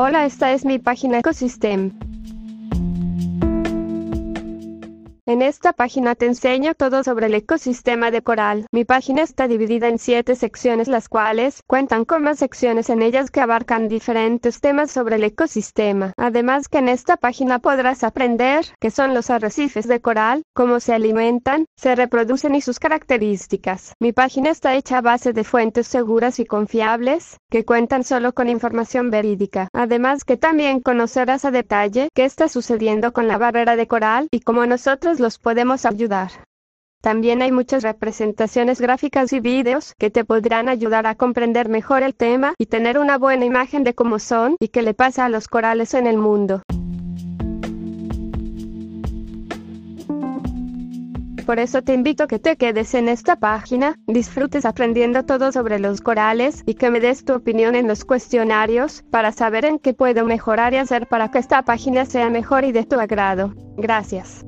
Hola, esta es mi página Ecosystem. En esta página te enseño todo sobre el ecosistema de coral. Mi página está dividida en siete secciones las cuales cuentan con más secciones en ellas que abarcan diferentes temas sobre el ecosistema. Además que en esta página podrás aprender qué son los arrecifes de coral, cómo se alimentan, se reproducen y sus características. Mi página está hecha a base de fuentes seguras y confiables, que cuentan solo con información verídica. Además que también conocerás a detalle qué está sucediendo con la barrera de coral y cómo nosotros los podemos ayudar. También hay muchas representaciones gráficas y vídeos que te podrán ayudar a comprender mejor el tema y tener una buena imagen de cómo son y qué le pasa a los corales en el mundo. Por eso te invito a que te quedes en esta página, disfrutes aprendiendo todo sobre los corales y que me des tu opinión en los cuestionarios para saber en qué puedo mejorar y hacer para que esta página sea mejor y de tu agrado. Gracias.